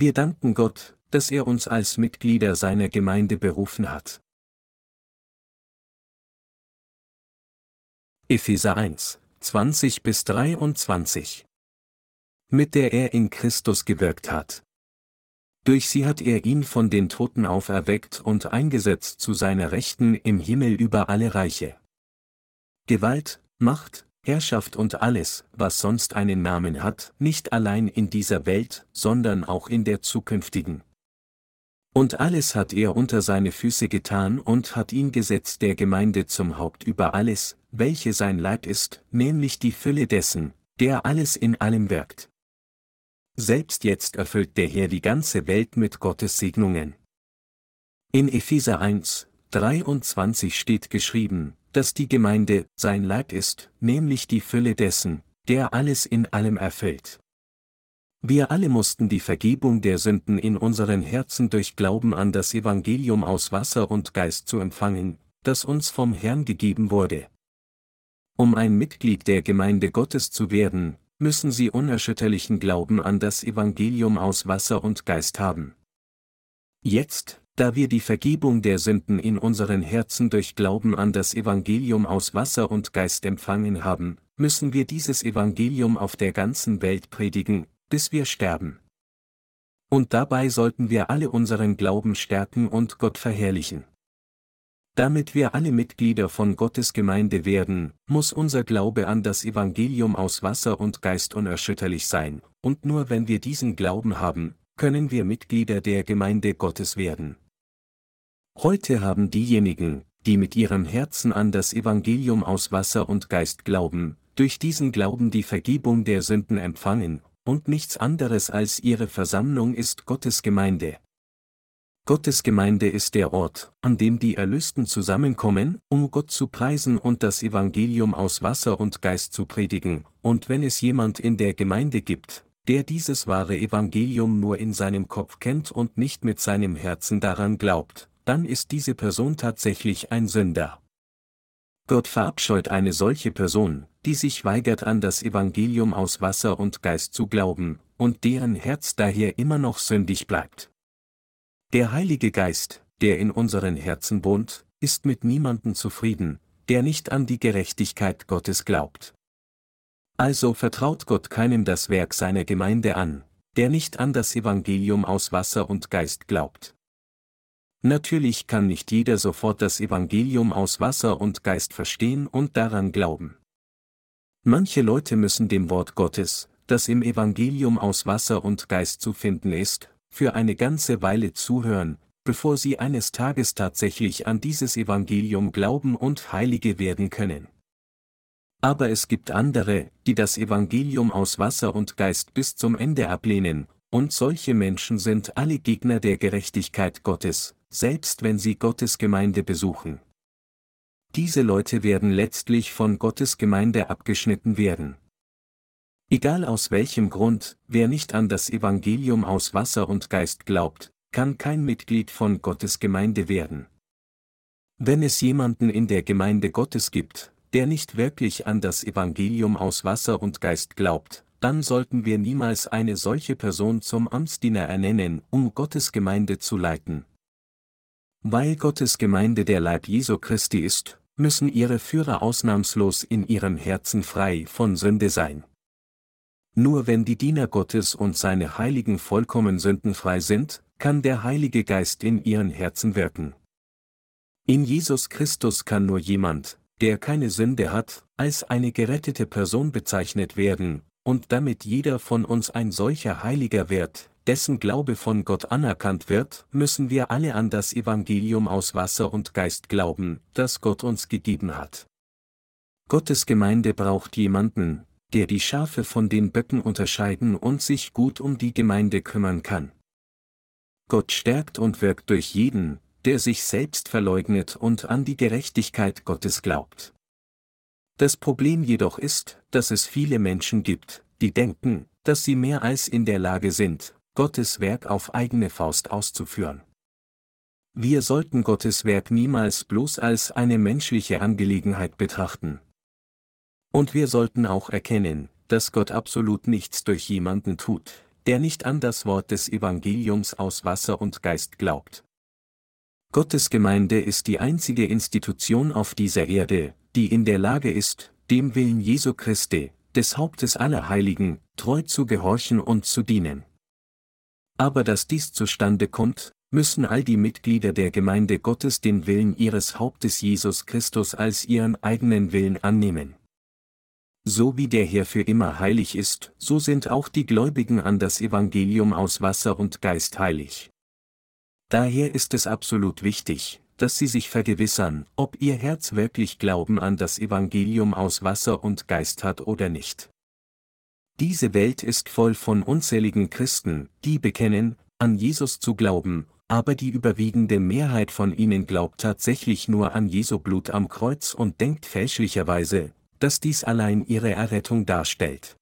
Wir danken Gott, dass er uns als Mitglieder seiner Gemeinde berufen hat. Epheser 1, 20 bis 23 Mit der er in Christus gewirkt hat. Durch sie hat er ihn von den Toten auferweckt und eingesetzt zu seiner Rechten im Himmel über alle Reiche. Gewalt, Macht, Herrschaft und alles, was sonst einen Namen hat, nicht allein in dieser Welt, sondern auch in der zukünftigen. Und alles hat er unter seine Füße getan und hat ihn gesetzt der Gemeinde zum Haupt über alles, welche sein Leib ist, nämlich die Fülle dessen, der alles in allem wirkt. Selbst jetzt erfüllt der Herr die ganze Welt mit Gottes Segnungen. In Epheser 1, 23 steht geschrieben, dass die Gemeinde sein Leib ist, nämlich die Fülle dessen, der alles in allem erfüllt. Wir alle mussten die Vergebung der Sünden in unseren Herzen durch Glauben an das Evangelium aus Wasser und Geist zu empfangen, das uns vom Herrn gegeben wurde. Um ein Mitglied der Gemeinde Gottes zu werden, müssen sie unerschütterlichen Glauben an das Evangelium aus Wasser und Geist haben. Jetzt, da wir die Vergebung der Sünden in unseren Herzen durch Glauben an das Evangelium aus Wasser und Geist empfangen haben, müssen wir dieses Evangelium auf der ganzen Welt predigen, bis wir sterben. Und dabei sollten wir alle unseren Glauben stärken und Gott verherrlichen. Damit wir alle Mitglieder von Gottes Gemeinde werden, muss unser Glaube an das Evangelium aus Wasser und Geist unerschütterlich sein, und nur wenn wir diesen Glauben haben, können wir Mitglieder der Gemeinde Gottes werden. Heute haben diejenigen, die mit ihrem Herzen an das Evangelium aus Wasser und Geist glauben, durch diesen Glauben die Vergebung der Sünden empfangen, und nichts anderes als ihre Versammlung ist Gottes Gemeinde, Gottes Gemeinde ist der Ort, an dem die Erlösten zusammenkommen, um Gott zu preisen und das Evangelium aus Wasser und Geist zu predigen, und wenn es jemand in der Gemeinde gibt, der dieses wahre Evangelium nur in seinem Kopf kennt und nicht mit seinem Herzen daran glaubt, dann ist diese Person tatsächlich ein Sünder. Gott verabscheut eine solche Person, die sich weigert an das Evangelium aus Wasser und Geist zu glauben, und deren Herz daher immer noch sündig bleibt. Der Heilige Geist, der in unseren Herzen wohnt, ist mit niemandem zufrieden, der nicht an die Gerechtigkeit Gottes glaubt. Also vertraut Gott keinem das Werk seiner Gemeinde an, der nicht an das Evangelium aus Wasser und Geist glaubt. Natürlich kann nicht jeder sofort das Evangelium aus Wasser und Geist verstehen und daran glauben. Manche Leute müssen dem Wort Gottes, das im Evangelium aus Wasser und Geist zu finden ist, für eine ganze Weile zuhören, bevor sie eines Tages tatsächlich an dieses Evangelium glauben und Heilige werden können. Aber es gibt andere, die das Evangelium aus Wasser und Geist bis zum Ende ablehnen, und solche Menschen sind alle Gegner der Gerechtigkeit Gottes, selbst wenn sie Gottes Gemeinde besuchen. Diese Leute werden letztlich von Gottes Gemeinde abgeschnitten werden. Egal aus welchem Grund, wer nicht an das Evangelium aus Wasser und Geist glaubt, kann kein Mitglied von Gottes Gemeinde werden. Wenn es jemanden in der Gemeinde Gottes gibt, der nicht wirklich an das Evangelium aus Wasser und Geist glaubt, dann sollten wir niemals eine solche Person zum Amtsdiener ernennen, um Gottes Gemeinde zu leiten. Weil Gottes Gemeinde der Leib Jesu Christi ist, müssen ihre Führer ausnahmslos in ihrem Herzen frei von Sünde sein. Nur wenn die Diener Gottes und seine Heiligen vollkommen sündenfrei sind, kann der Heilige Geist in ihren Herzen wirken. In Jesus Christus kann nur jemand, der keine Sünde hat, als eine gerettete Person bezeichnet werden, und damit jeder von uns ein solcher Heiliger wird, dessen Glaube von Gott anerkannt wird, müssen wir alle an das Evangelium aus Wasser und Geist glauben, das Gott uns gegeben hat. Gottes Gemeinde braucht jemanden, der die Schafe von den Böcken unterscheiden und sich gut um die Gemeinde kümmern kann. Gott stärkt und wirkt durch jeden, der sich selbst verleugnet und an die Gerechtigkeit Gottes glaubt. Das Problem jedoch ist, dass es viele Menschen gibt, die denken, dass sie mehr als in der Lage sind, Gottes Werk auf eigene Faust auszuführen. Wir sollten Gottes Werk niemals bloß als eine menschliche Angelegenheit betrachten, und wir sollten auch erkennen, dass Gott absolut nichts durch jemanden tut, der nicht an das Wort des Evangeliums aus Wasser und Geist glaubt. Gottes Gemeinde ist die einzige Institution auf dieser Erde, die in der Lage ist, dem Willen Jesu Christi, des Hauptes aller Heiligen, treu zu gehorchen und zu dienen. Aber dass dies zustande kommt, müssen all die Mitglieder der Gemeinde Gottes den Willen ihres Hauptes Jesus Christus als ihren eigenen Willen annehmen. So wie der Herr für immer heilig ist, so sind auch die Gläubigen an das Evangelium aus Wasser und Geist heilig. Daher ist es absolut wichtig, dass sie sich vergewissern, ob ihr Herz wirklich Glauben an das Evangelium aus Wasser und Geist hat oder nicht. Diese Welt ist voll von unzähligen Christen, die bekennen, an Jesus zu glauben, aber die überwiegende Mehrheit von ihnen glaubt tatsächlich nur an Jesu Blut am Kreuz und denkt fälschlicherweise, dass dies allein ihre Errettung darstellt.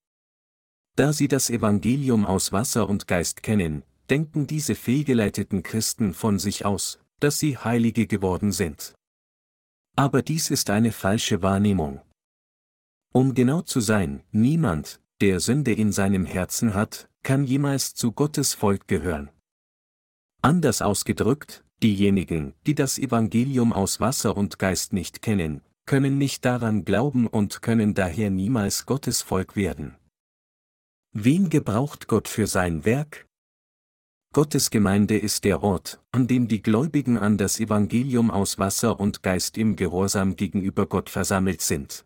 Da sie das Evangelium aus Wasser und Geist kennen, denken diese fehlgeleiteten Christen von sich aus, dass sie Heilige geworden sind. Aber dies ist eine falsche Wahrnehmung. Um genau zu sein, niemand, der Sünde in seinem Herzen hat, kann jemals zu Gottes Volk gehören. Anders ausgedrückt, diejenigen, die das Evangelium aus Wasser und Geist nicht kennen, können nicht daran glauben und können daher niemals Gottes Volk werden. Wen gebraucht Gott für sein Werk? Gottes Gemeinde ist der Ort, an dem die Gläubigen an das Evangelium aus Wasser und Geist im Gehorsam gegenüber Gott versammelt sind.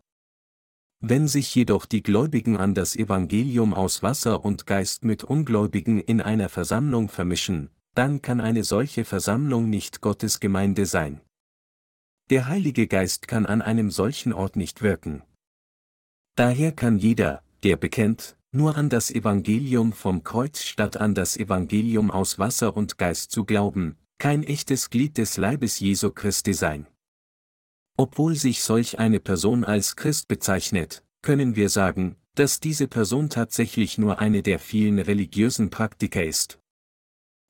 Wenn sich jedoch die Gläubigen an das Evangelium aus Wasser und Geist mit Ungläubigen in einer Versammlung vermischen, dann kann eine solche Versammlung nicht Gottes Gemeinde sein. Der Heilige Geist kann an einem solchen Ort nicht wirken. Daher kann jeder, der bekennt, nur an das Evangelium vom Kreuz statt an das Evangelium aus Wasser und Geist zu glauben, kein echtes Glied des Leibes Jesu Christi sein. Obwohl sich solch eine Person als Christ bezeichnet, können wir sagen, dass diese Person tatsächlich nur eine der vielen religiösen Praktiker ist.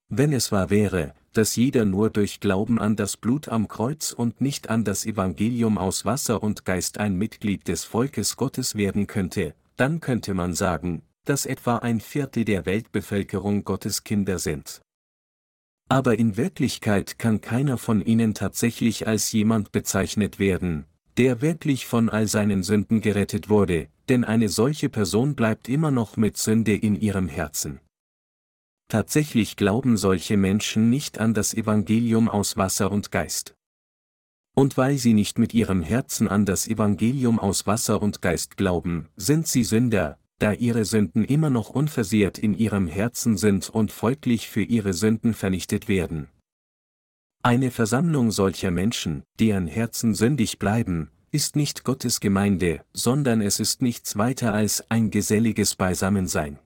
Wenn es wahr wäre, dass jeder nur durch Glauben an das Blut am Kreuz und nicht an das Evangelium aus Wasser und Geist ein Mitglied des Volkes Gottes werden könnte, dann könnte man sagen, dass etwa ein Viertel der Weltbevölkerung Gottes Kinder sind. Aber in Wirklichkeit kann keiner von ihnen tatsächlich als jemand bezeichnet werden, der wirklich von all seinen Sünden gerettet wurde, denn eine solche Person bleibt immer noch mit Sünde in ihrem Herzen. Tatsächlich glauben solche Menschen nicht an das Evangelium aus Wasser und Geist. Und weil sie nicht mit ihrem Herzen an das Evangelium aus Wasser und Geist glauben, sind sie Sünder, da ihre Sünden immer noch unversehrt in ihrem Herzen sind und folglich für ihre Sünden vernichtet werden. Eine Versammlung solcher Menschen, deren Herzen sündig bleiben, ist nicht Gottes Gemeinde, sondern es ist nichts weiter als ein geselliges Beisammensein.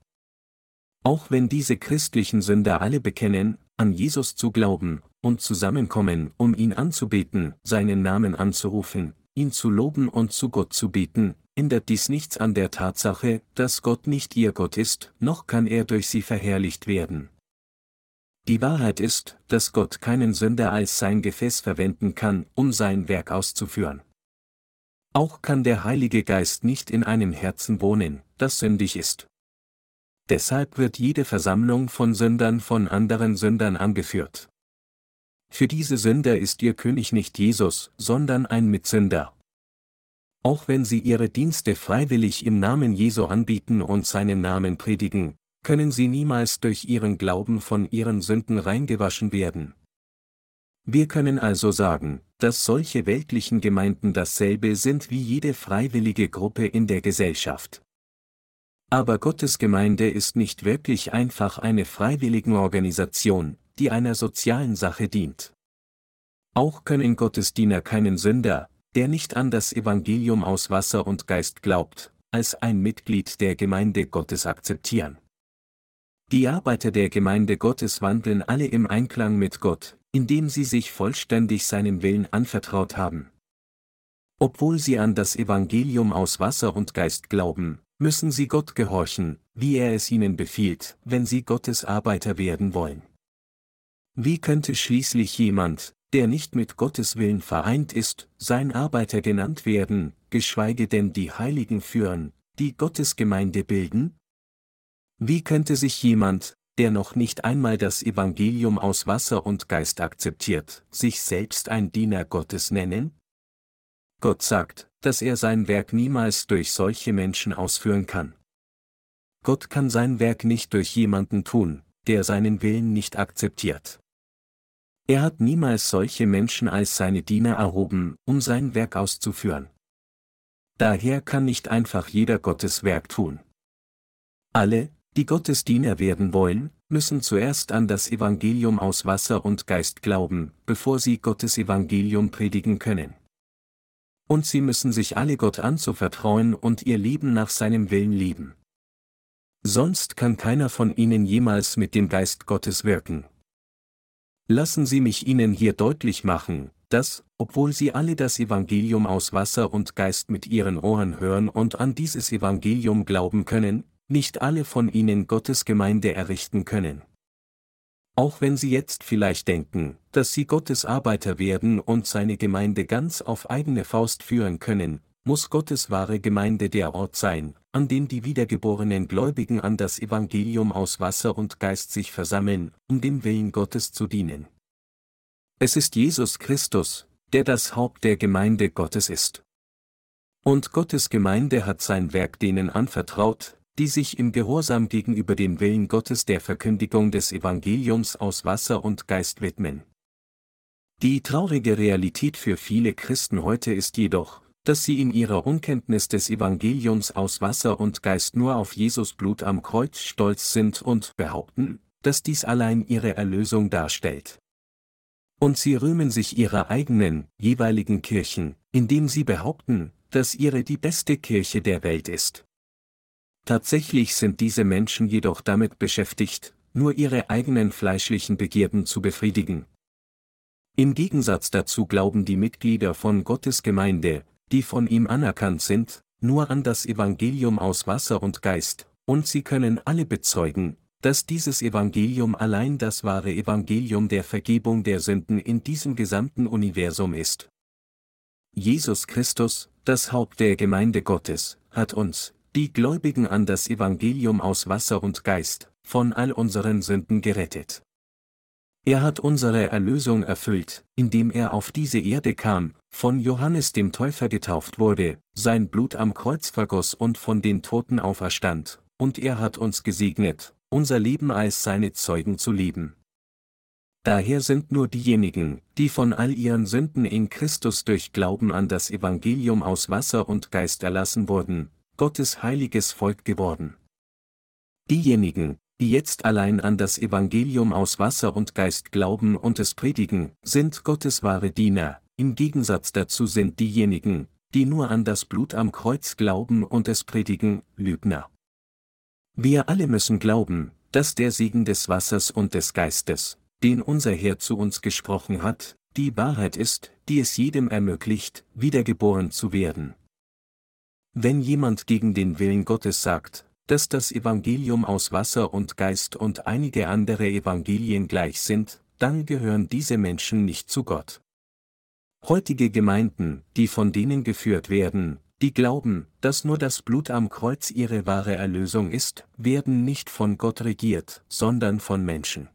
Auch wenn diese christlichen Sünder alle bekennen, an Jesus zu glauben, und zusammenkommen, um ihn anzubeten, seinen Namen anzurufen, ihn zu loben und zu Gott zu beten, ändert dies nichts an der Tatsache, dass Gott nicht ihr Gott ist, noch kann er durch sie verherrlicht werden. Die Wahrheit ist, dass Gott keinen Sünder als sein Gefäß verwenden kann, um sein Werk auszuführen. Auch kann der Heilige Geist nicht in einem Herzen wohnen, das sündig ist. Deshalb wird jede Versammlung von Sündern von anderen Sündern angeführt. Für diese Sünder ist ihr König nicht Jesus, sondern ein Mitsünder. Auch wenn sie ihre Dienste freiwillig im Namen Jesu anbieten und seinen Namen predigen, können sie niemals durch ihren Glauben von ihren Sünden reingewaschen werden. Wir können also sagen, dass solche weltlichen Gemeinden dasselbe sind wie jede freiwillige Gruppe in der Gesellschaft. Aber Gottes Gemeinde ist nicht wirklich einfach eine Freiwilligenorganisation, die einer sozialen Sache dient. Auch können Gottesdiener keinen Sünder, der nicht an das Evangelium aus Wasser und Geist glaubt, als ein Mitglied der Gemeinde Gottes akzeptieren. Die Arbeiter der Gemeinde Gottes wandeln alle im Einklang mit Gott, indem sie sich vollständig seinem Willen anvertraut haben. Obwohl sie an das Evangelium aus Wasser und Geist glauben, müssen sie Gott gehorchen, wie er es ihnen befiehlt, wenn sie Gottes Arbeiter werden wollen. Wie könnte schließlich jemand, der nicht mit Gottes Willen vereint ist, sein Arbeiter genannt werden, geschweige denn die Heiligen führen, die Gottes Gemeinde bilden? Wie könnte sich jemand, der noch nicht einmal das Evangelium aus Wasser und Geist akzeptiert, sich selbst ein Diener Gottes nennen? Gott sagt, dass er sein Werk niemals durch solche Menschen ausführen kann. Gott kann sein Werk nicht durch jemanden tun, der seinen Willen nicht akzeptiert. Er hat niemals solche Menschen als seine Diener erhoben, um sein Werk auszuführen. Daher kann nicht einfach jeder Gottes Werk tun. Alle, die Gottes Diener werden wollen, müssen zuerst an das Evangelium aus Wasser und Geist glauben, bevor sie Gottes Evangelium predigen können. Und sie müssen sich alle Gott anzuvertrauen und ihr Leben nach seinem Willen lieben. Sonst kann keiner von ihnen jemals mit dem Geist Gottes wirken. Lassen Sie mich Ihnen hier deutlich machen, dass, obwohl Sie alle das Evangelium aus Wasser und Geist mit Ihren Ohren hören und an dieses Evangelium glauben können, nicht alle von Ihnen Gottes Gemeinde errichten können. Auch wenn Sie jetzt vielleicht denken, dass Sie Gottes Arbeiter werden und seine Gemeinde ganz auf eigene Faust führen können, muss Gottes wahre Gemeinde der Ort sein, an dem die wiedergeborenen Gläubigen an das Evangelium aus Wasser und Geist sich versammeln, um dem Willen Gottes zu dienen. Es ist Jesus Christus, der das Haupt der Gemeinde Gottes ist. Und Gottes Gemeinde hat sein Werk denen anvertraut, die sich im Gehorsam gegenüber dem Willen Gottes der Verkündigung des Evangeliums aus Wasser und Geist widmen. Die traurige Realität für viele Christen heute ist jedoch, dass sie in ihrer Unkenntnis des Evangeliums aus Wasser und Geist nur auf Jesus Blut am Kreuz stolz sind und behaupten, dass dies allein ihre Erlösung darstellt. Und sie rühmen sich ihrer eigenen, jeweiligen Kirchen, indem sie behaupten, dass ihre die beste Kirche der Welt ist. Tatsächlich sind diese Menschen jedoch damit beschäftigt, nur ihre eigenen fleischlichen Begierden zu befriedigen. Im Gegensatz dazu glauben die Mitglieder von Gottes Gemeinde, die von ihm anerkannt sind, nur an das Evangelium aus Wasser und Geist, und sie können alle bezeugen, dass dieses Evangelium allein das wahre Evangelium der Vergebung der Sünden in diesem gesamten Universum ist. Jesus Christus, das Haupt der Gemeinde Gottes, hat uns, die Gläubigen an das Evangelium aus Wasser und Geist, von all unseren Sünden gerettet. Er hat unsere Erlösung erfüllt, indem er auf diese Erde kam, von Johannes dem Täufer getauft wurde, sein Blut am Kreuz vergoss und von den Toten auferstand, und er hat uns gesegnet, unser Leben als seine Zeugen zu leben. Daher sind nur diejenigen, die von all ihren Sünden in Christus durch Glauben an das Evangelium aus Wasser und Geist erlassen wurden, Gottes heiliges Volk geworden. Diejenigen, die jetzt allein an das Evangelium aus Wasser und Geist glauben und es predigen, sind Gottes wahre Diener, im Gegensatz dazu sind diejenigen, die nur an das Blut am Kreuz glauben und es predigen, Lügner. Wir alle müssen glauben, dass der Segen des Wassers und des Geistes, den unser Herr zu uns gesprochen hat, die Wahrheit ist, die es jedem ermöglicht, wiedergeboren zu werden. Wenn jemand gegen den Willen Gottes sagt, dass das Evangelium aus Wasser und Geist und einige andere Evangelien gleich sind, dann gehören diese Menschen nicht zu Gott. Heutige Gemeinden, die von denen geführt werden, die glauben, dass nur das Blut am Kreuz ihre wahre Erlösung ist, werden nicht von Gott regiert, sondern von Menschen.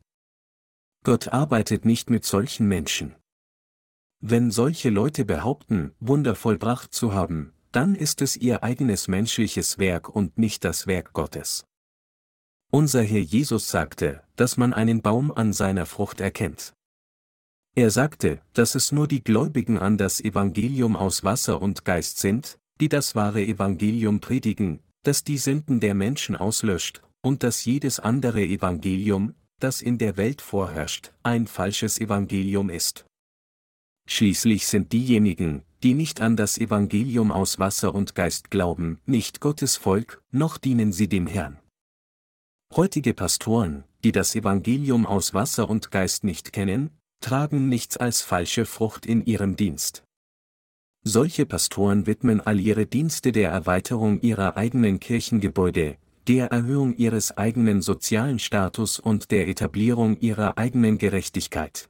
Gott arbeitet nicht mit solchen Menschen. Wenn solche Leute behaupten, Wunder vollbracht zu haben, dann ist es ihr eigenes menschliches Werk und nicht das Werk Gottes. Unser Herr Jesus sagte, dass man einen Baum an seiner Frucht erkennt. Er sagte, dass es nur die Gläubigen an das Evangelium aus Wasser und Geist sind, die das wahre Evangelium predigen, das die Sünden der Menschen auslöscht, und dass jedes andere Evangelium, das in der Welt vorherrscht, ein falsches Evangelium ist. Schließlich sind diejenigen, die nicht an das Evangelium aus Wasser und Geist glauben, nicht Gottes Volk, noch dienen sie dem Herrn. Heutige Pastoren, die das Evangelium aus Wasser und Geist nicht kennen, tragen nichts als falsche Frucht in ihrem Dienst. Solche Pastoren widmen all ihre Dienste der Erweiterung ihrer eigenen Kirchengebäude, der Erhöhung ihres eigenen sozialen Status und der Etablierung ihrer eigenen Gerechtigkeit.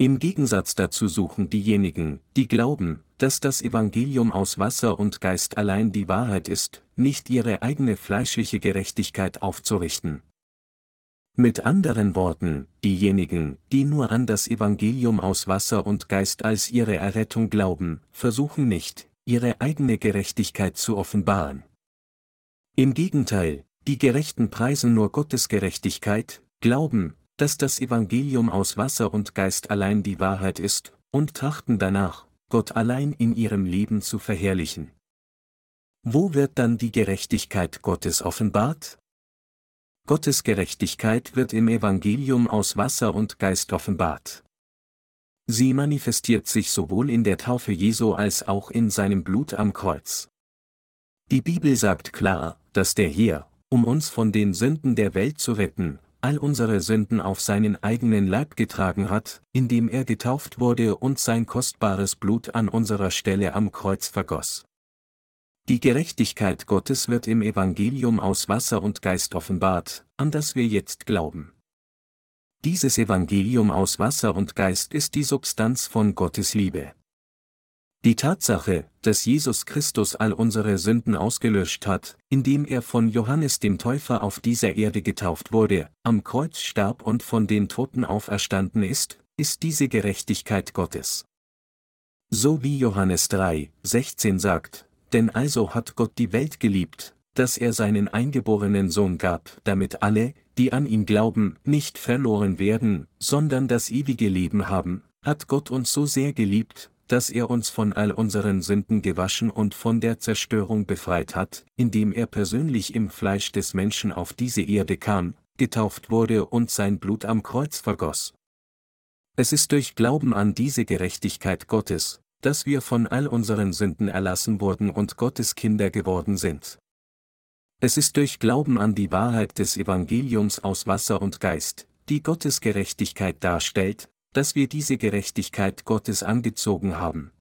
Im Gegensatz dazu suchen diejenigen, die glauben, dass das Evangelium aus Wasser und Geist allein die Wahrheit ist, nicht ihre eigene fleischliche Gerechtigkeit aufzurichten. Mit anderen Worten, diejenigen, die nur an das Evangelium aus Wasser und Geist als ihre Errettung glauben, versuchen nicht, ihre eigene Gerechtigkeit zu offenbaren. Im Gegenteil, die Gerechten preisen nur Gottes Gerechtigkeit, glauben, dass das Evangelium aus Wasser und Geist allein die Wahrheit ist, und trachten danach, Gott allein in ihrem Leben zu verherrlichen. Wo wird dann die Gerechtigkeit Gottes offenbart? Gottes Gerechtigkeit wird im Evangelium aus Wasser und Geist offenbart. Sie manifestiert sich sowohl in der Taufe Jesu als auch in seinem Blut am Kreuz. Die Bibel sagt klar, dass der Herr, um uns von den Sünden der Welt zu retten, all unsere Sünden auf seinen eigenen Leib getragen hat, indem er getauft wurde und sein kostbares Blut an unserer Stelle am Kreuz vergoss. Die Gerechtigkeit Gottes wird im Evangelium aus Wasser und Geist offenbart, an das wir jetzt glauben. Dieses Evangelium aus Wasser und Geist ist die Substanz von Gottes Liebe. Die Tatsache, dass Jesus Christus all unsere Sünden ausgelöscht hat, indem er von Johannes dem Täufer auf dieser Erde getauft wurde, am Kreuz starb und von den Toten auferstanden ist, ist diese Gerechtigkeit Gottes. So wie Johannes 3, 16 sagt, denn also hat Gott die Welt geliebt, dass er seinen eingeborenen Sohn gab, damit alle, die an ihn glauben, nicht verloren werden, sondern das ewige Leben haben, hat Gott uns so sehr geliebt, dass er uns von all unseren Sünden gewaschen und von der Zerstörung befreit hat, indem er persönlich im Fleisch des Menschen auf diese Erde kam, getauft wurde und sein Blut am Kreuz vergoss. Es ist durch Glauben an diese Gerechtigkeit Gottes, dass wir von all unseren Sünden erlassen wurden und Gottes Kinder geworden sind. Es ist durch Glauben an die Wahrheit des Evangeliums aus Wasser und Geist, die Gottes Gerechtigkeit darstellt, dass wir diese Gerechtigkeit Gottes angezogen haben.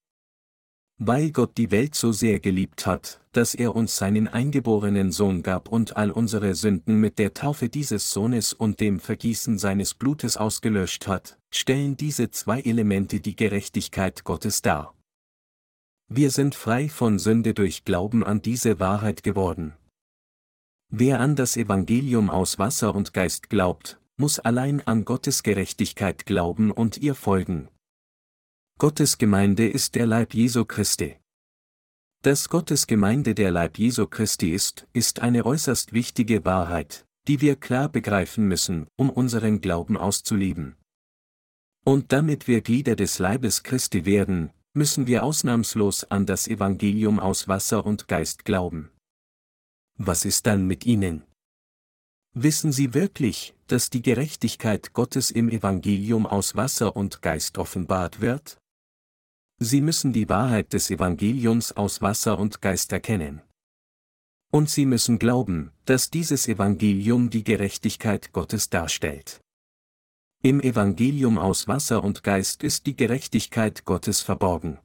Weil Gott die Welt so sehr geliebt hat, dass er uns seinen eingeborenen Sohn gab und all unsere Sünden mit der Taufe dieses Sohnes und dem Vergießen seines Blutes ausgelöscht hat, stellen diese zwei Elemente die Gerechtigkeit Gottes dar. Wir sind frei von Sünde durch Glauben an diese Wahrheit geworden. Wer an das Evangelium aus Wasser und Geist glaubt, muss allein an Gottes Gerechtigkeit glauben und ihr folgen. Gottes Gemeinde ist der Leib Jesu Christi. Dass Gottes Gemeinde der Leib Jesu Christi ist, ist eine äußerst wichtige Wahrheit, die wir klar begreifen müssen, um unseren Glauben auszuleben. Und damit wir Glieder des Leibes Christi werden, müssen wir ausnahmslos an das Evangelium aus Wasser und Geist glauben. Was ist dann mit ihnen? Wissen Sie wirklich, dass die Gerechtigkeit Gottes im Evangelium aus Wasser und Geist offenbart wird? Sie müssen die Wahrheit des Evangeliums aus Wasser und Geist erkennen. Und Sie müssen glauben, dass dieses Evangelium die Gerechtigkeit Gottes darstellt. Im Evangelium aus Wasser und Geist ist die Gerechtigkeit Gottes verborgen.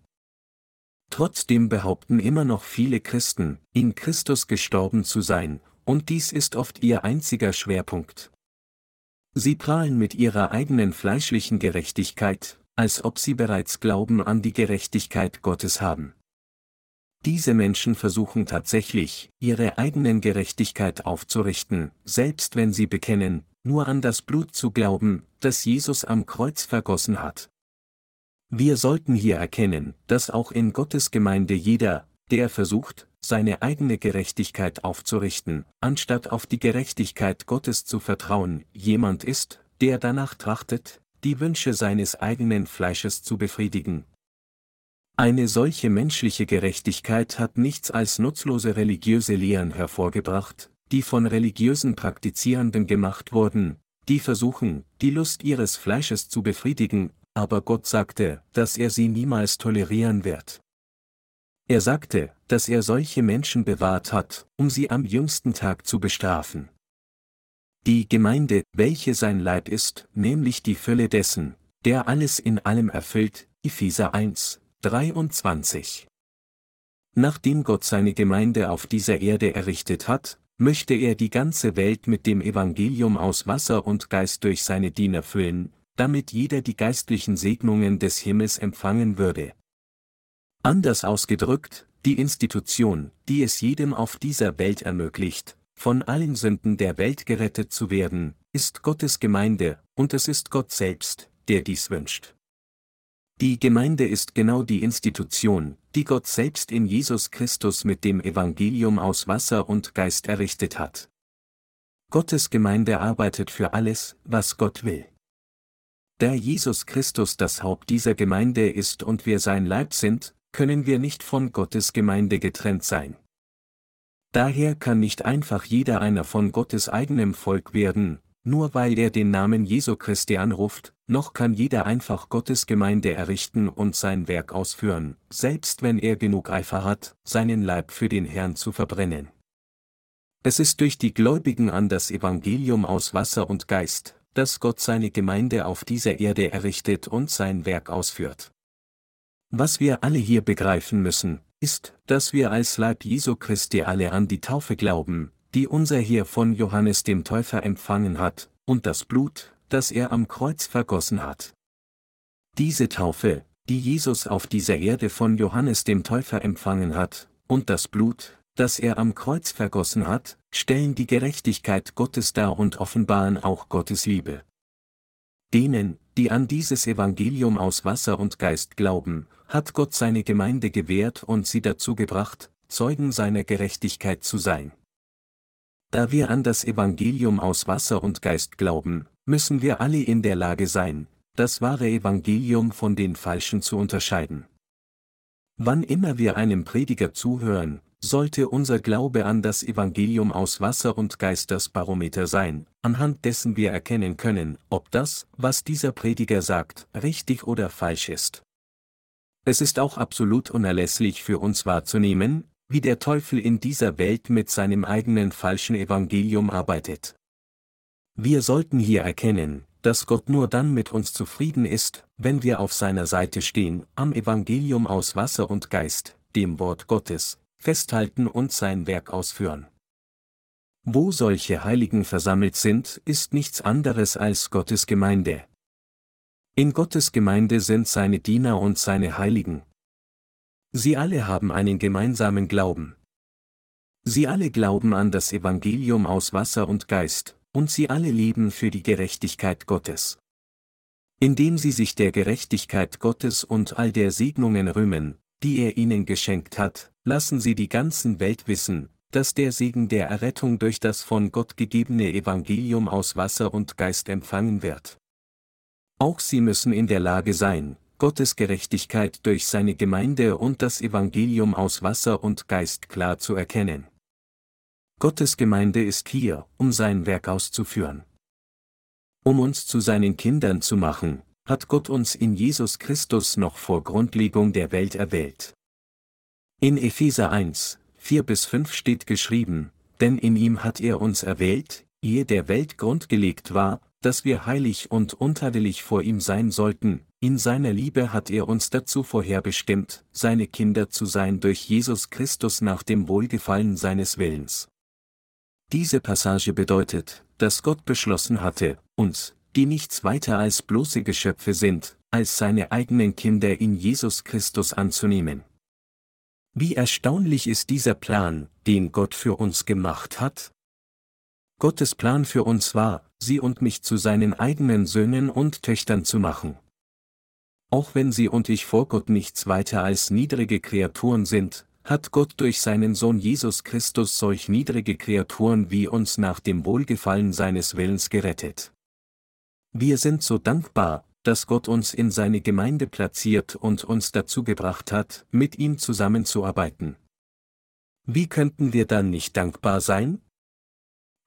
Trotzdem behaupten immer noch viele Christen, in Christus gestorben zu sein, und dies ist oft ihr einziger Schwerpunkt. Sie prahlen mit ihrer eigenen fleischlichen Gerechtigkeit, als ob sie bereits Glauben an die Gerechtigkeit Gottes haben. Diese Menschen versuchen tatsächlich, ihre eigenen Gerechtigkeit aufzurichten, selbst wenn sie bekennen, nur an das Blut zu glauben, das Jesus am Kreuz vergossen hat. Wir sollten hier erkennen, dass auch in Gottes Gemeinde jeder, der versucht, seine eigene Gerechtigkeit aufzurichten, anstatt auf die Gerechtigkeit Gottes zu vertrauen, jemand ist, der danach trachtet, die Wünsche seines eigenen Fleisches zu befriedigen. Eine solche menschliche Gerechtigkeit hat nichts als nutzlose religiöse Lehren hervorgebracht, die von religiösen Praktizierenden gemacht wurden, die versuchen, die Lust ihres Fleisches zu befriedigen, aber Gott sagte, dass er sie niemals tolerieren wird. Er sagte, dass er solche Menschen bewahrt hat, um sie am jüngsten Tag zu bestrafen. Die Gemeinde, welche sein Leib ist, nämlich die Fülle dessen, der alles in allem erfüllt, Epheser 1, 23. Nachdem Gott seine Gemeinde auf dieser Erde errichtet hat, möchte er die ganze Welt mit dem Evangelium aus Wasser und Geist durch seine Diener füllen, damit jeder die geistlichen Segnungen des Himmels empfangen würde. Anders ausgedrückt, die Institution, die es jedem auf dieser Welt ermöglicht, von allen Sünden der Welt gerettet zu werden, ist Gottes Gemeinde, und es ist Gott selbst, der dies wünscht. Die Gemeinde ist genau die Institution, die Gott selbst in Jesus Christus mit dem Evangelium aus Wasser und Geist errichtet hat. Gottes Gemeinde arbeitet für alles, was Gott will. Da Jesus Christus das Haupt dieser Gemeinde ist und wir sein Leib sind, können wir nicht von Gottes Gemeinde getrennt sein. Daher kann nicht einfach jeder einer von Gottes eigenem Volk werden, nur weil er den Namen Jesu Christi anruft, noch kann jeder einfach Gottes Gemeinde errichten und sein Werk ausführen, selbst wenn er genug Eifer hat, seinen Leib für den Herrn zu verbrennen. Es ist durch die Gläubigen an das Evangelium aus Wasser und Geist, dass Gott seine Gemeinde auf dieser Erde errichtet und sein Werk ausführt. Was wir alle hier begreifen müssen, ist, dass wir als Leib Jesu Christi alle an die Taufe glauben, die unser Herr von Johannes dem Täufer empfangen hat, und das Blut, das er am Kreuz vergossen hat. Diese Taufe, die Jesus auf dieser Erde von Johannes dem Täufer empfangen hat, und das Blut, das er am Kreuz vergossen hat, stellen die Gerechtigkeit Gottes dar und offenbaren auch Gottes Liebe. Denen, die an dieses Evangelium aus Wasser und Geist glauben, hat Gott seine Gemeinde gewährt und sie dazu gebracht, Zeugen seiner Gerechtigkeit zu sein. Da wir an das Evangelium aus Wasser und Geist glauben, müssen wir alle in der Lage sein, das wahre Evangelium von den falschen zu unterscheiden. Wann immer wir einem Prediger zuhören, sollte unser Glaube an das Evangelium aus Wasser und Geist das Barometer sein, anhand dessen wir erkennen können, ob das, was dieser Prediger sagt, richtig oder falsch ist. Es ist auch absolut unerlässlich für uns wahrzunehmen, wie der Teufel in dieser Welt mit seinem eigenen falschen Evangelium arbeitet. Wir sollten hier erkennen, dass Gott nur dann mit uns zufrieden ist, wenn wir auf seiner Seite stehen, am Evangelium aus Wasser und Geist, dem Wort Gottes, festhalten und sein Werk ausführen. Wo solche Heiligen versammelt sind, ist nichts anderes als Gottes Gemeinde. In Gottes Gemeinde sind seine Diener und seine Heiligen. Sie alle haben einen gemeinsamen Glauben. Sie alle glauben an das Evangelium aus Wasser und Geist, und sie alle leben für die Gerechtigkeit Gottes. Indem sie sich der Gerechtigkeit Gottes und all der Segnungen rühmen, die er ihnen geschenkt hat, lassen sie die ganzen Welt wissen, dass der Segen der Errettung durch das von Gott gegebene Evangelium aus Wasser und Geist empfangen wird. Auch sie müssen in der Lage sein, Gottes Gerechtigkeit durch seine Gemeinde und das Evangelium aus Wasser und Geist klar zu erkennen. Gottes Gemeinde ist hier, um sein Werk auszuführen. Um uns zu seinen Kindern zu machen, hat Gott uns in Jesus Christus noch vor Grundlegung der Welt erwählt. In Epheser 1, 4 bis 5 steht geschrieben, denn in ihm hat er uns erwählt, ehe der Welt Grund gelegt war, dass wir heilig und untadelig vor ihm sein sollten, in seiner Liebe hat er uns dazu vorherbestimmt, seine Kinder zu sein durch Jesus Christus nach dem Wohlgefallen seines Willens. Diese Passage bedeutet, dass Gott beschlossen hatte, uns, die nichts weiter als bloße Geschöpfe sind, als seine eigenen Kinder in Jesus Christus anzunehmen. Wie erstaunlich ist dieser Plan, den Gott für uns gemacht hat? Gottes Plan für uns war, sie und mich zu seinen eigenen Söhnen und Töchtern zu machen. Auch wenn sie und ich vor Gott nichts weiter als niedrige Kreaturen sind, hat Gott durch seinen Sohn Jesus Christus solch niedrige Kreaturen wie uns nach dem Wohlgefallen seines Willens gerettet. Wir sind so dankbar, dass Gott uns in seine Gemeinde platziert und uns dazu gebracht hat, mit ihm zusammenzuarbeiten. Wie könnten wir dann nicht dankbar sein?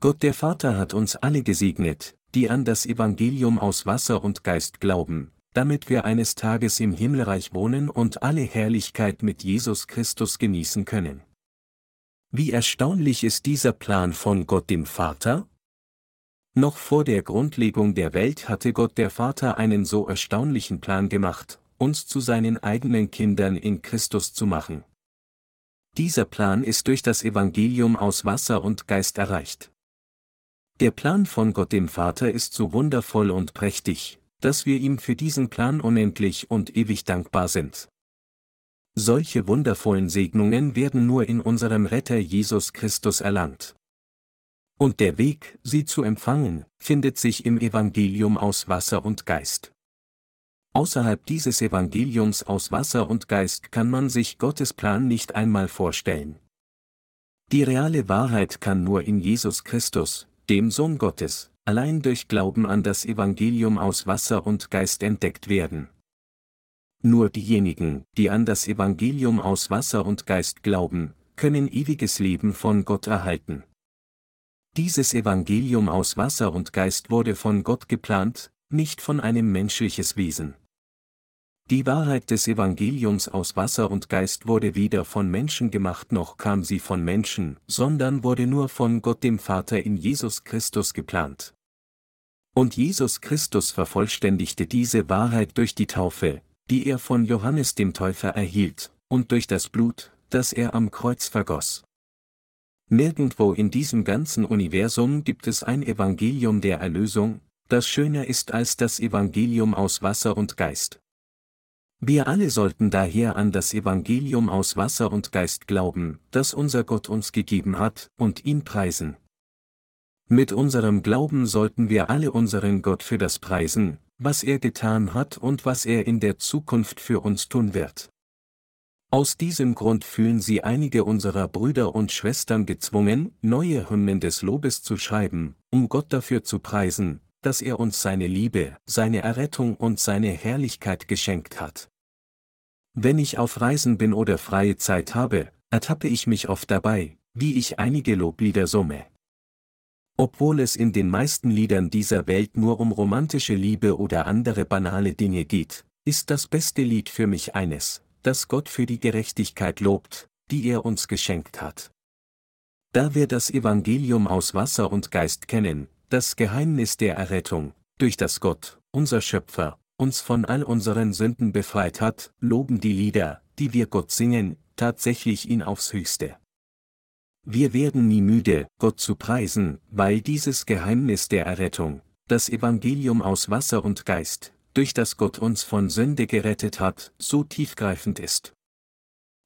Gott der Vater hat uns alle gesegnet, die an das Evangelium aus Wasser und Geist glauben, damit wir eines Tages im Himmelreich wohnen und alle Herrlichkeit mit Jesus Christus genießen können. Wie erstaunlich ist dieser Plan von Gott dem Vater? Noch vor der Grundlegung der Welt hatte Gott der Vater einen so erstaunlichen Plan gemacht, uns zu seinen eigenen Kindern in Christus zu machen. Dieser Plan ist durch das Evangelium aus Wasser und Geist erreicht. Der Plan von Gott dem Vater ist so wundervoll und prächtig, dass wir ihm für diesen Plan unendlich und ewig dankbar sind. Solche wundervollen Segnungen werden nur in unserem Retter Jesus Christus erlangt. Und der Weg, sie zu empfangen, findet sich im Evangelium aus Wasser und Geist. Außerhalb dieses Evangeliums aus Wasser und Geist kann man sich Gottes Plan nicht einmal vorstellen. Die reale Wahrheit kann nur in Jesus Christus, dem Sohn Gottes, allein durch Glauben an das Evangelium aus Wasser und Geist entdeckt werden. Nur diejenigen, die an das Evangelium aus Wasser und Geist glauben, können ewiges Leben von Gott erhalten. Dieses Evangelium aus Wasser und Geist wurde von Gott geplant, nicht von einem menschliches Wesen. Die Wahrheit des Evangeliums aus Wasser und Geist wurde weder von Menschen gemacht noch kam sie von Menschen, sondern wurde nur von Gott dem Vater in Jesus Christus geplant. Und Jesus Christus vervollständigte diese Wahrheit durch die Taufe, die er von Johannes dem Täufer erhielt, und durch das Blut, das er am Kreuz vergoss. Nirgendwo in diesem ganzen Universum gibt es ein Evangelium der Erlösung, das schöner ist als das Evangelium aus Wasser und Geist. Wir alle sollten daher an das Evangelium aus Wasser und Geist glauben, das unser Gott uns gegeben hat, und ihn preisen. Mit unserem Glauben sollten wir alle unseren Gott für das preisen, was er getan hat und was er in der Zukunft für uns tun wird. Aus diesem Grund fühlen sie einige unserer Brüder und Schwestern gezwungen, neue Hymnen des Lobes zu schreiben, um Gott dafür zu preisen, dass er uns seine Liebe, seine Errettung und seine Herrlichkeit geschenkt hat. Wenn ich auf Reisen bin oder freie Zeit habe, ertappe ich mich oft dabei, wie ich einige Loblieder summe. Obwohl es in den meisten Liedern dieser Welt nur um romantische Liebe oder andere banale Dinge geht, ist das beste Lied für mich eines, das Gott für die Gerechtigkeit lobt, die er uns geschenkt hat. Da wir das Evangelium aus Wasser und Geist kennen, das Geheimnis der Errettung, durch das Gott, unser Schöpfer, uns von all unseren Sünden befreit hat, loben die Lieder, die wir Gott singen, tatsächlich ihn aufs höchste. Wir werden nie müde, Gott zu preisen, weil dieses Geheimnis der Errettung, das Evangelium aus Wasser und Geist, durch das Gott uns von Sünde gerettet hat, so tiefgreifend ist.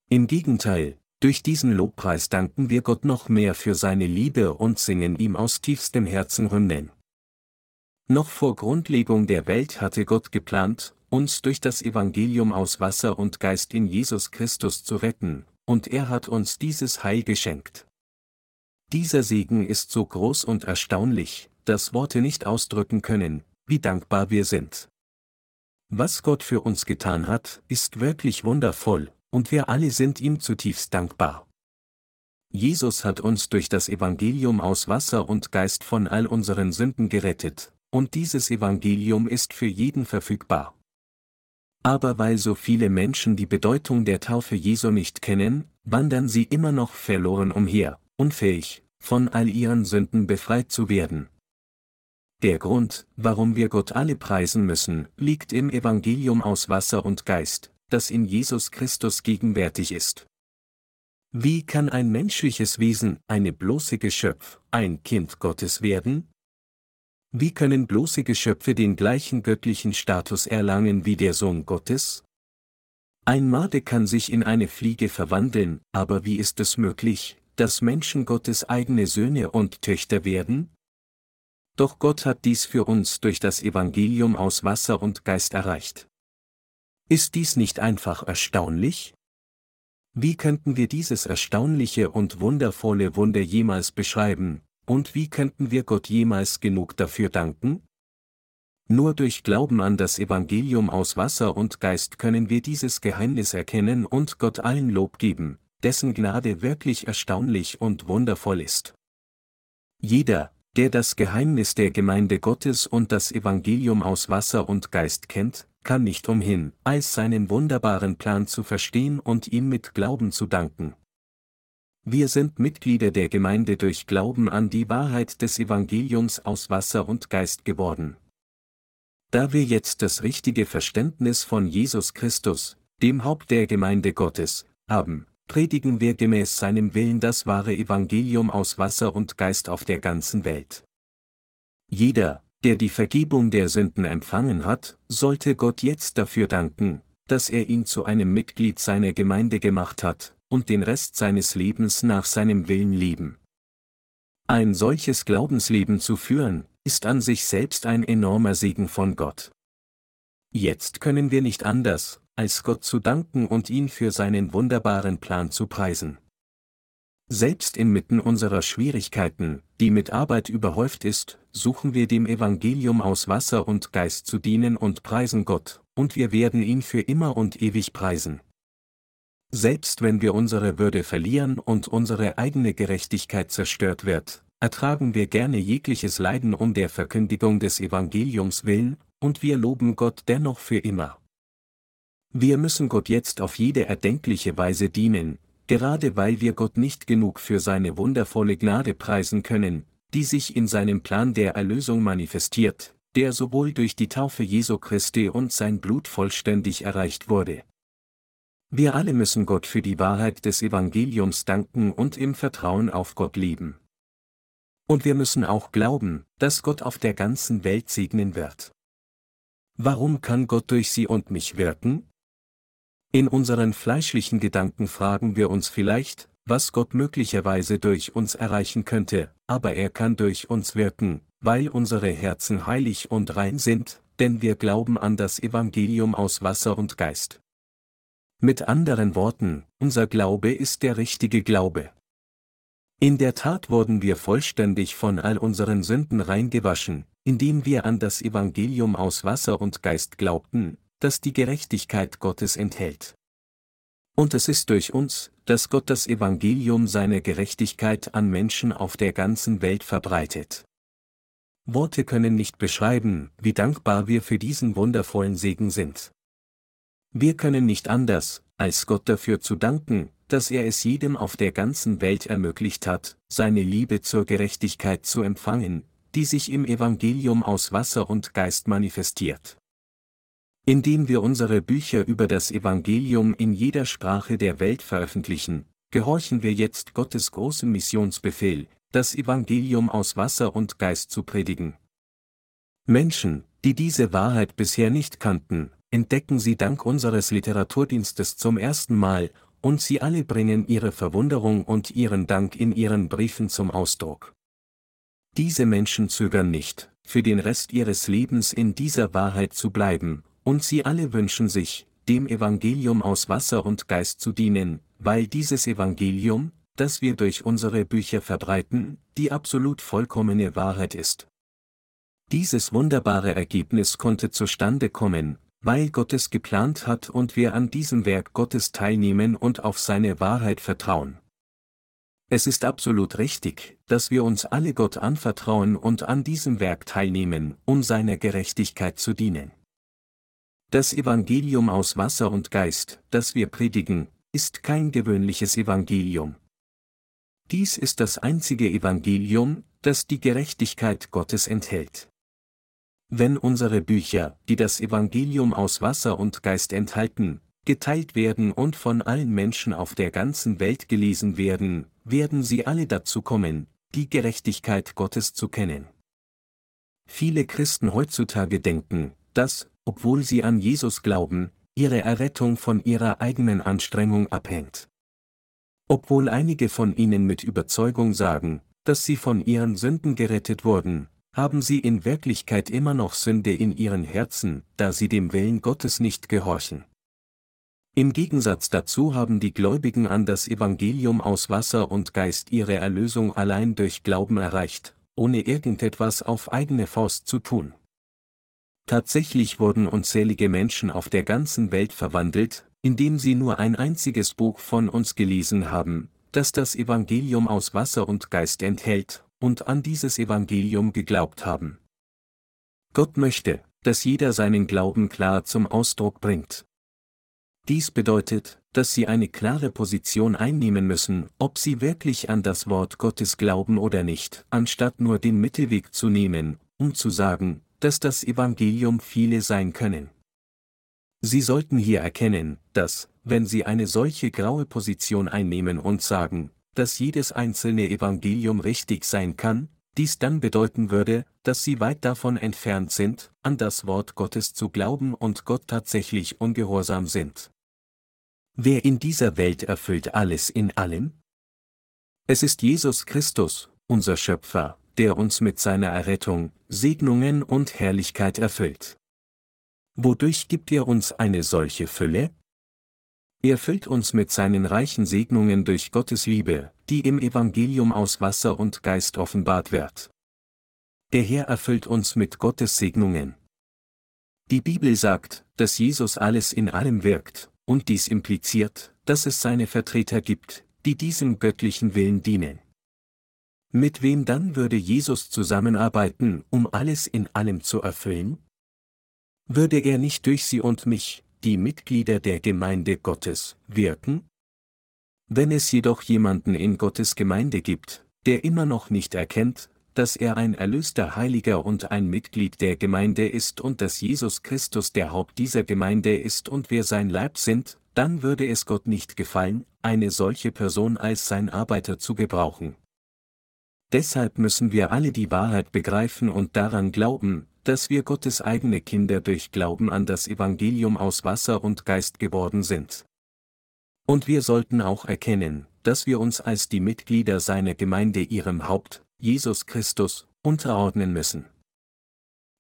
Im Gegenteil, durch diesen Lobpreis danken wir Gott noch mehr für seine Liebe und singen ihm aus tiefstem Herzen Hymnen. Noch vor Grundlegung der Welt hatte Gott geplant, uns durch das Evangelium aus Wasser und Geist in Jesus Christus zu retten, und er hat uns dieses Heil geschenkt. Dieser Segen ist so groß und erstaunlich, dass Worte nicht ausdrücken können, wie dankbar wir sind. Was Gott für uns getan hat, ist wirklich wundervoll, und wir alle sind ihm zutiefst dankbar. Jesus hat uns durch das Evangelium aus Wasser und Geist von all unseren Sünden gerettet, und dieses Evangelium ist für jeden verfügbar. Aber weil so viele Menschen die Bedeutung der Taufe Jesu nicht kennen, wandern sie immer noch verloren umher, unfähig, von all ihren Sünden befreit zu werden. Der Grund, warum wir Gott alle preisen müssen, liegt im Evangelium aus Wasser und Geist, das in Jesus Christus gegenwärtig ist. Wie kann ein menschliches Wesen, eine bloße Geschöpf, ein Kind Gottes werden? Wie können bloße Geschöpfe den gleichen göttlichen Status erlangen wie der Sohn Gottes? Ein Made kann sich in eine Fliege verwandeln, aber wie ist es möglich, dass Menschen Gottes eigene Söhne und Töchter werden? Doch Gott hat dies für uns durch das Evangelium aus Wasser und Geist erreicht. Ist dies nicht einfach erstaunlich? Wie könnten wir dieses erstaunliche und wundervolle Wunder jemals beschreiben, und wie könnten wir Gott jemals genug dafür danken? Nur durch Glauben an das Evangelium aus Wasser und Geist können wir dieses Geheimnis erkennen und Gott allen Lob geben, dessen Gnade wirklich erstaunlich und wundervoll ist. Jeder, der das Geheimnis der Gemeinde Gottes und das Evangelium aus Wasser und Geist kennt, kann nicht umhin, als seinen wunderbaren Plan zu verstehen und ihm mit Glauben zu danken. Wir sind Mitglieder der Gemeinde durch Glauben an die Wahrheit des Evangeliums aus Wasser und Geist geworden. Da wir jetzt das richtige Verständnis von Jesus Christus, dem Haupt der Gemeinde Gottes, haben, predigen wir gemäß seinem Willen das wahre Evangelium aus Wasser und Geist auf der ganzen Welt. Jeder, der die Vergebung der Sünden empfangen hat, sollte Gott jetzt dafür danken, dass er ihn zu einem Mitglied seiner Gemeinde gemacht hat, und den Rest seines Lebens nach seinem Willen leben. Ein solches Glaubensleben zu führen, ist an sich selbst ein enormer Segen von Gott. Jetzt können wir nicht anders, als Gott zu danken und ihn für seinen wunderbaren Plan zu preisen. Selbst inmitten unserer Schwierigkeiten, die mit Arbeit überhäuft ist, suchen wir dem Evangelium aus Wasser und Geist zu dienen und preisen Gott, und wir werden ihn für immer und ewig preisen. Selbst wenn wir unsere Würde verlieren und unsere eigene Gerechtigkeit zerstört wird, ertragen wir gerne jegliches Leiden um der Verkündigung des Evangeliums willen, und wir loben Gott dennoch für immer. Wir müssen Gott jetzt auf jede erdenkliche Weise dienen, gerade weil wir Gott nicht genug für seine wundervolle Gnade preisen können, die sich in seinem Plan der Erlösung manifestiert, der sowohl durch die Taufe Jesu Christi und sein Blut vollständig erreicht wurde. Wir alle müssen Gott für die Wahrheit des Evangeliums danken und im Vertrauen auf Gott leben. Und wir müssen auch glauben, dass Gott auf der ganzen Welt segnen wird. Warum kann Gott durch sie und mich wirken? In unseren fleischlichen Gedanken fragen wir uns vielleicht, was Gott möglicherweise durch uns erreichen könnte, aber er kann durch uns wirken, weil unsere Herzen heilig und rein sind, denn wir glauben an das Evangelium aus Wasser und Geist. Mit anderen Worten, unser Glaube ist der richtige Glaube. In der Tat wurden wir vollständig von all unseren Sünden reingewaschen, indem wir an das Evangelium aus Wasser und Geist glaubten, das die Gerechtigkeit Gottes enthält. Und es ist durch uns, dass Gott das Evangelium seiner Gerechtigkeit an Menschen auf der ganzen Welt verbreitet. Worte können nicht beschreiben, wie dankbar wir für diesen wundervollen Segen sind. Wir können nicht anders, als Gott dafür zu danken, dass er es jedem auf der ganzen Welt ermöglicht hat, seine Liebe zur Gerechtigkeit zu empfangen, die sich im Evangelium aus Wasser und Geist manifestiert. Indem wir unsere Bücher über das Evangelium in jeder Sprache der Welt veröffentlichen, gehorchen wir jetzt Gottes großem Missionsbefehl, das Evangelium aus Wasser und Geist zu predigen. Menschen, die diese Wahrheit bisher nicht kannten, entdecken sie dank unseres Literaturdienstes zum ersten Mal, und sie alle bringen ihre Verwunderung und ihren Dank in ihren Briefen zum Ausdruck. Diese Menschen zögern nicht, für den Rest ihres Lebens in dieser Wahrheit zu bleiben, und sie alle wünschen sich, dem Evangelium aus Wasser und Geist zu dienen, weil dieses Evangelium, das wir durch unsere Bücher verbreiten, die absolut vollkommene Wahrheit ist. Dieses wunderbare Ergebnis konnte zustande kommen, weil Gott es geplant hat und wir an diesem Werk Gottes teilnehmen und auf seine Wahrheit vertrauen. Es ist absolut richtig, dass wir uns alle Gott anvertrauen und an diesem Werk teilnehmen, um seiner Gerechtigkeit zu dienen. Das Evangelium aus Wasser und Geist, das wir predigen, ist kein gewöhnliches Evangelium. Dies ist das einzige Evangelium, das die Gerechtigkeit Gottes enthält. Wenn unsere Bücher, die das Evangelium aus Wasser und Geist enthalten, geteilt werden und von allen Menschen auf der ganzen Welt gelesen werden, werden sie alle dazu kommen, die Gerechtigkeit Gottes zu kennen. Viele Christen heutzutage denken, dass, obwohl sie an Jesus glauben, ihre Errettung von ihrer eigenen Anstrengung abhängt. Obwohl einige von ihnen mit Überzeugung sagen, dass sie von ihren Sünden gerettet wurden, haben sie in Wirklichkeit immer noch Sünde in ihren Herzen, da sie dem Willen Gottes nicht gehorchen. Im Gegensatz dazu haben die Gläubigen an das Evangelium aus Wasser und Geist ihre Erlösung allein durch Glauben erreicht, ohne irgendetwas auf eigene Faust zu tun. Tatsächlich wurden unzählige Menschen auf der ganzen Welt verwandelt, indem sie nur ein einziges Buch von uns gelesen haben, das das Evangelium aus Wasser und Geist enthält, und an dieses Evangelium geglaubt haben. Gott möchte, dass jeder seinen Glauben klar zum Ausdruck bringt. Dies bedeutet, dass sie eine klare Position einnehmen müssen, ob sie wirklich an das Wort Gottes glauben oder nicht, anstatt nur den Mittelweg zu nehmen, um zu sagen, dass das Evangelium viele sein können. Sie sollten hier erkennen, dass, wenn Sie eine solche graue Position einnehmen und sagen, dass jedes einzelne Evangelium richtig sein kann, dies dann bedeuten würde, dass sie weit davon entfernt sind, an das Wort Gottes zu glauben und Gott tatsächlich ungehorsam sind. Wer in dieser Welt erfüllt alles in allem? Es ist Jesus Christus, unser Schöpfer, der uns mit seiner Errettung, Segnungen und Herrlichkeit erfüllt. Wodurch gibt er uns eine solche Fülle? Er füllt uns mit seinen reichen Segnungen durch Gottes Liebe, die im Evangelium aus Wasser und Geist offenbart wird. Der Herr erfüllt uns mit Gottes Segnungen. Die Bibel sagt, dass Jesus alles in allem wirkt, und dies impliziert, dass es seine Vertreter gibt, die diesem göttlichen Willen dienen. Mit wem dann würde Jesus zusammenarbeiten, um alles in allem zu erfüllen? Würde er nicht durch sie und mich, die Mitglieder der Gemeinde Gottes, wirken? Wenn es jedoch jemanden in Gottes Gemeinde gibt, der immer noch nicht erkennt, dass er ein erlöster Heiliger und ein Mitglied der Gemeinde ist und dass Jesus Christus der Haupt dieser Gemeinde ist und wir sein Leib sind, dann würde es Gott nicht gefallen, eine solche Person als sein Arbeiter zu gebrauchen. Deshalb müssen wir alle die Wahrheit begreifen und daran glauben, dass wir Gottes eigene Kinder durch Glauben an das Evangelium aus Wasser und Geist geworden sind. Und wir sollten auch erkennen, dass wir uns als die Mitglieder seiner Gemeinde ihrem Haupt, Jesus Christus, unterordnen müssen.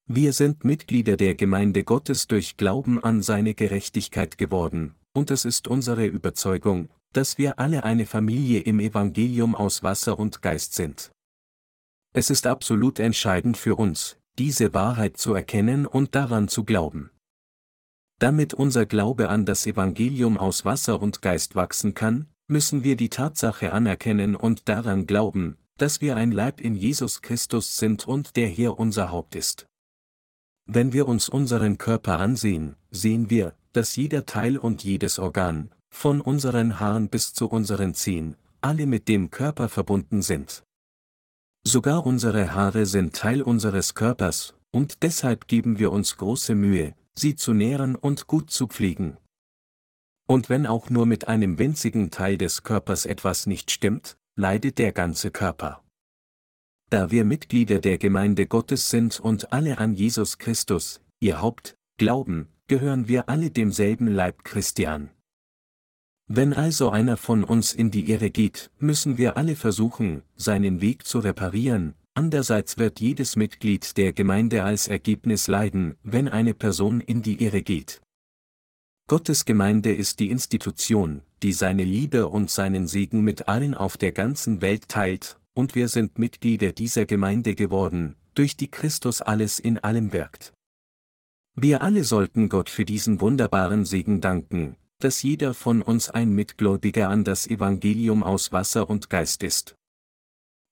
Wir sind Mitglieder der Gemeinde Gottes durch Glauben an seine Gerechtigkeit geworden, und es ist unsere Überzeugung, dass wir alle eine Familie im Evangelium aus Wasser und Geist sind. Es ist absolut entscheidend für uns, diese Wahrheit zu erkennen und daran zu glauben. Damit unser Glaube an das Evangelium aus Wasser und Geist wachsen kann, müssen wir die Tatsache anerkennen und daran glauben, dass wir ein Leib in Jesus Christus sind und der hier unser Haupt ist. Wenn wir uns unseren Körper ansehen, sehen wir, dass jeder Teil und jedes Organ, von unseren Haaren bis zu unseren Zehen, alle mit dem Körper verbunden sind. Sogar unsere Haare sind Teil unseres Körpers, und deshalb geben wir uns große Mühe, sie zu nähren und gut zu pflegen. Und wenn auch nur mit einem winzigen Teil des Körpers etwas nicht stimmt, leidet der ganze Körper. Da wir Mitglieder der Gemeinde Gottes sind und alle an Jesus Christus, ihr Haupt, glauben, gehören wir alle demselben Leib Christian. Wenn also einer von uns in die Irre geht, müssen wir alle versuchen, seinen Weg zu reparieren, andererseits wird jedes Mitglied der Gemeinde als Ergebnis leiden, wenn eine Person in die Irre geht. Gottes Gemeinde ist die Institution, die seine Liebe und seinen Segen mit allen auf der ganzen Welt teilt, und wir sind Mitglieder dieser Gemeinde geworden, durch die Christus alles in allem wirkt. Wir alle sollten Gott für diesen wunderbaren Segen danken, dass jeder von uns ein Mitgläubiger an das Evangelium aus Wasser und Geist ist.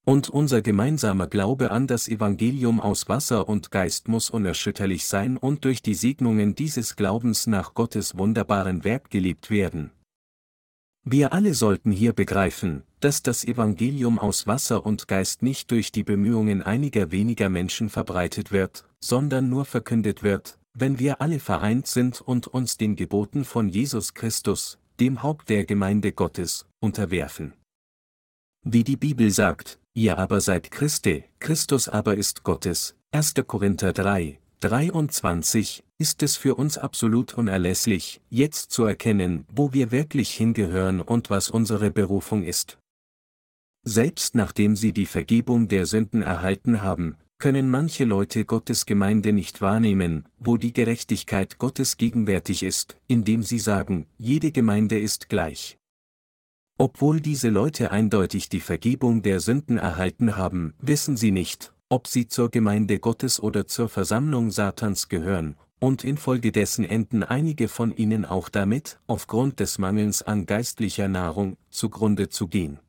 Und unser gemeinsamer Glaube an das Evangelium aus Wasser und Geist muss unerschütterlich sein und durch die Segnungen dieses Glaubens nach Gottes wunderbaren Werk gelebt werden. Wir alle sollten hier begreifen, dass das Evangelium aus Wasser und Geist nicht durch die Bemühungen einiger weniger Menschen verbreitet wird, sondern nur verkündet wird, wenn wir alle vereint sind und uns den Geboten von Jesus Christus, dem Haupt der Gemeinde Gottes, unterwerfen. Wie die Bibel sagt, ihr aber seid Christi, Christus aber ist Gottes, 1. Korinther 3, 23, ist es für uns absolut unerlässlich, jetzt zu erkennen, wo wir wirklich hingehören und was unsere Berufung ist. Selbst nachdem sie die Vergebung der Sünden erhalten haben, können manche Leute Gottes Gemeinde nicht wahrnehmen, wo die Gerechtigkeit Gottes gegenwärtig ist, indem sie sagen, jede Gemeinde ist gleich. Obwohl diese Leute eindeutig die Vergebung der Sünden erhalten haben, wissen sie nicht, ob sie zur Gemeinde Gottes oder zur Versammlung Satans gehören, und infolgedessen enden einige von ihnen auch damit, aufgrund des Mangels an geistlicher Nahrung, zugrunde zu gehen.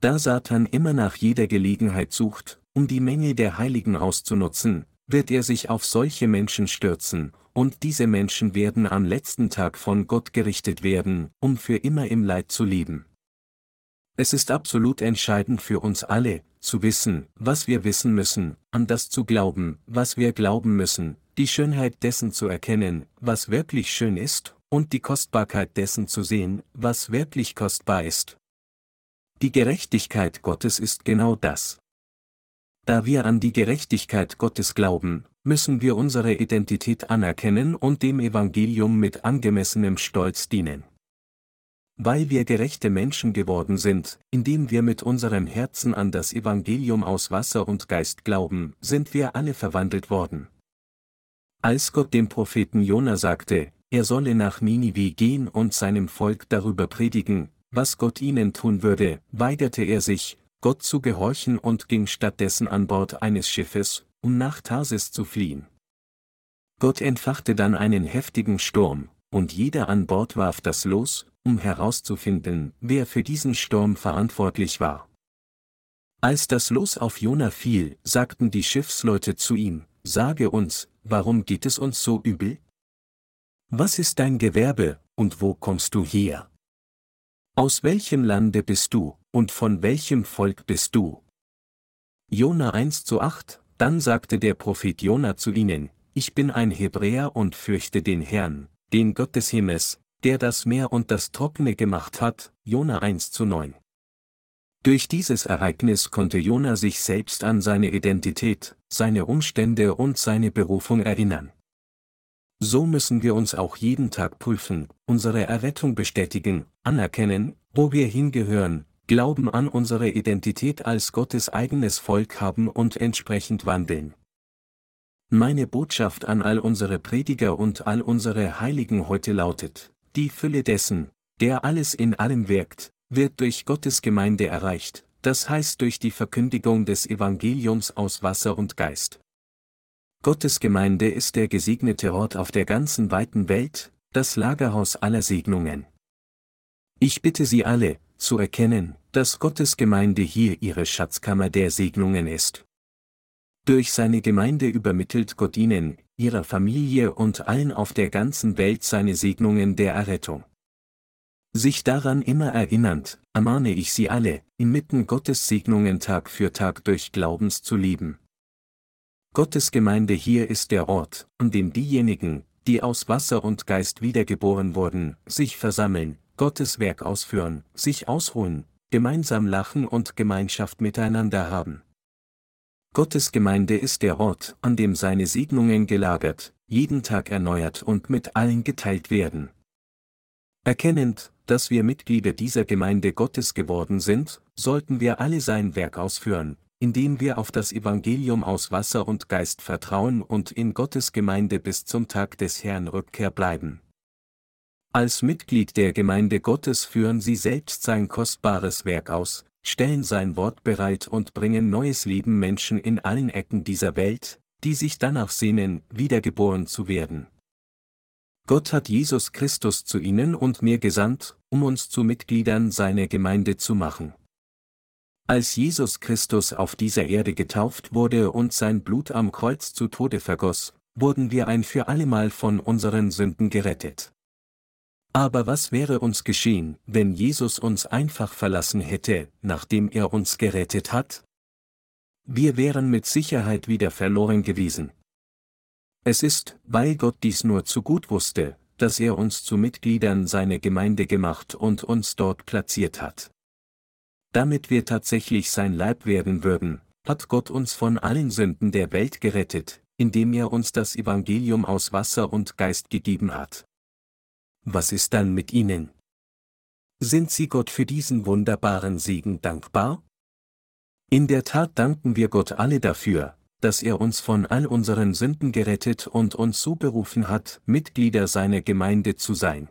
Da Satan immer nach jeder Gelegenheit sucht, um die Menge der Heiligen auszunutzen, wird er sich auf solche Menschen stürzen, und diese Menschen werden am letzten Tag von Gott gerichtet werden, um für immer im Leid zu leben. Es ist absolut entscheidend für uns alle, zu wissen, was wir wissen müssen, an das zu glauben, was wir glauben müssen, die Schönheit dessen zu erkennen, was wirklich schön ist, und die Kostbarkeit dessen zu sehen, was wirklich kostbar ist. Die Gerechtigkeit Gottes ist genau das. Da wir an die Gerechtigkeit Gottes glauben, müssen wir unsere Identität anerkennen und dem Evangelium mit angemessenem Stolz dienen. Weil wir gerechte Menschen geworden sind, indem wir mit unserem Herzen an das Evangelium aus Wasser und Geist glauben, sind wir alle verwandelt worden. Als Gott dem Propheten Jona sagte, er solle nach Ninive gehen und seinem Volk darüber predigen, was Gott ihnen tun würde, weigerte er sich, Gott zu gehorchen und ging stattdessen an Bord eines Schiffes, um nach Tarsis zu fliehen. Gott entfachte dann einen heftigen Sturm, und jeder an Bord warf das Los, um herauszufinden, wer für diesen Sturm verantwortlich war. Als das Los auf Jona fiel, sagten die Schiffsleute zu ihm, Sage uns, warum geht es uns so übel? Was ist dein Gewerbe, und wo kommst du her? Aus welchem Lande bist du, und von welchem Volk bist du? Jona 1 zu 8, dann sagte der Prophet Jona zu ihnen, Ich bin ein Hebräer und fürchte den Herrn, den Gott des Himmels, der das Meer und das Trockene gemacht hat, Jona 1 zu 9. Durch dieses Ereignis konnte Jona sich selbst an seine Identität, seine Umstände und seine Berufung erinnern. So müssen wir uns auch jeden Tag prüfen, unsere Errettung bestätigen, anerkennen, wo wir hingehören, Glauben an unsere Identität als Gottes eigenes Volk haben und entsprechend wandeln. Meine Botschaft an all unsere Prediger und all unsere Heiligen heute lautet, die Fülle dessen, der alles in allem wirkt, wird durch Gottes Gemeinde erreicht, das heißt durch die Verkündigung des Evangeliums aus Wasser und Geist. Gottes Gemeinde ist der gesegnete Ort auf der ganzen weiten Welt, das Lagerhaus aller Segnungen. Ich bitte Sie alle, zu erkennen, dass Gottes Gemeinde hier ihre Schatzkammer der Segnungen ist. Durch seine Gemeinde übermittelt Gott ihnen, ihrer Familie und allen auf der ganzen Welt seine Segnungen der Errettung. Sich daran immer erinnernd, ermahne ich Sie alle, inmitten Gottes Segnungen Tag für Tag durch Glaubens zu leben. Gottes Gemeinde hier ist der Ort, an dem diejenigen, die aus Wasser und Geist wiedergeboren wurden, sich versammeln, Gottes Werk ausführen, sich ausruhen, gemeinsam lachen und Gemeinschaft miteinander haben. Gottes Gemeinde ist der Ort, an dem seine Segnungen gelagert, jeden Tag erneuert und mit allen geteilt werden. Erkennend, dass wir Mitglieder dieser Gemeinde Gottes geworden sind, sollten wir alle sein Werk ausführen, indem wir auf das Evangelium aus Wasser und Geist vertrauen und in Gottes Gemeinde bis zum Tag des Herrn Rückkehr bleiben. Als Mitglied der Gemeinde Gottes führen sie selbst sein kostbares Werk aus, stellen sein Wort bereit und bringen neues Leben Menschen in allen Ecken dieser Welt, die sich danach sehnen, wiedergeboren zu werden. Gott hat Jesus Christus zu ihnen und mir gesandt, um uns zu Mitgliedern seiner Gemeinde zu machen. Als Jesus Christus auf dieser Erde getauft wurde und sein Blut am Kreuz zu Tode vergoss, wurden wir ein für allemal von unseren Sünden gerettet. Aber was wäre uns geschehen, wenn Jesus uns einfach verlassen hätte, nachdem er uns gerettet hat? Wir wären mit Sicherheit wieder verloren gewesen. Es ist, weil Gott dies nur zu gut wusste, dass er uns zu Mitgliedern seiner Gemeinde gemacht und uns dort platziert hat. Damit wir tatsächlich sein Leib werden würden, hat Gott uns von allen Sünden der Welt gerettet, indem er uns das Evangelium aus Wasser und Geist gegeben hat was ist dann mit ihnen? Sind sie Gott für diesen wunderbaren Segen dankbar? In der Tat danken wir Gott alle dafür, dass er uns von all unseren Sünden gerettet und uns so berufen hat, Mitglieder seiner Gemeinde zu sein.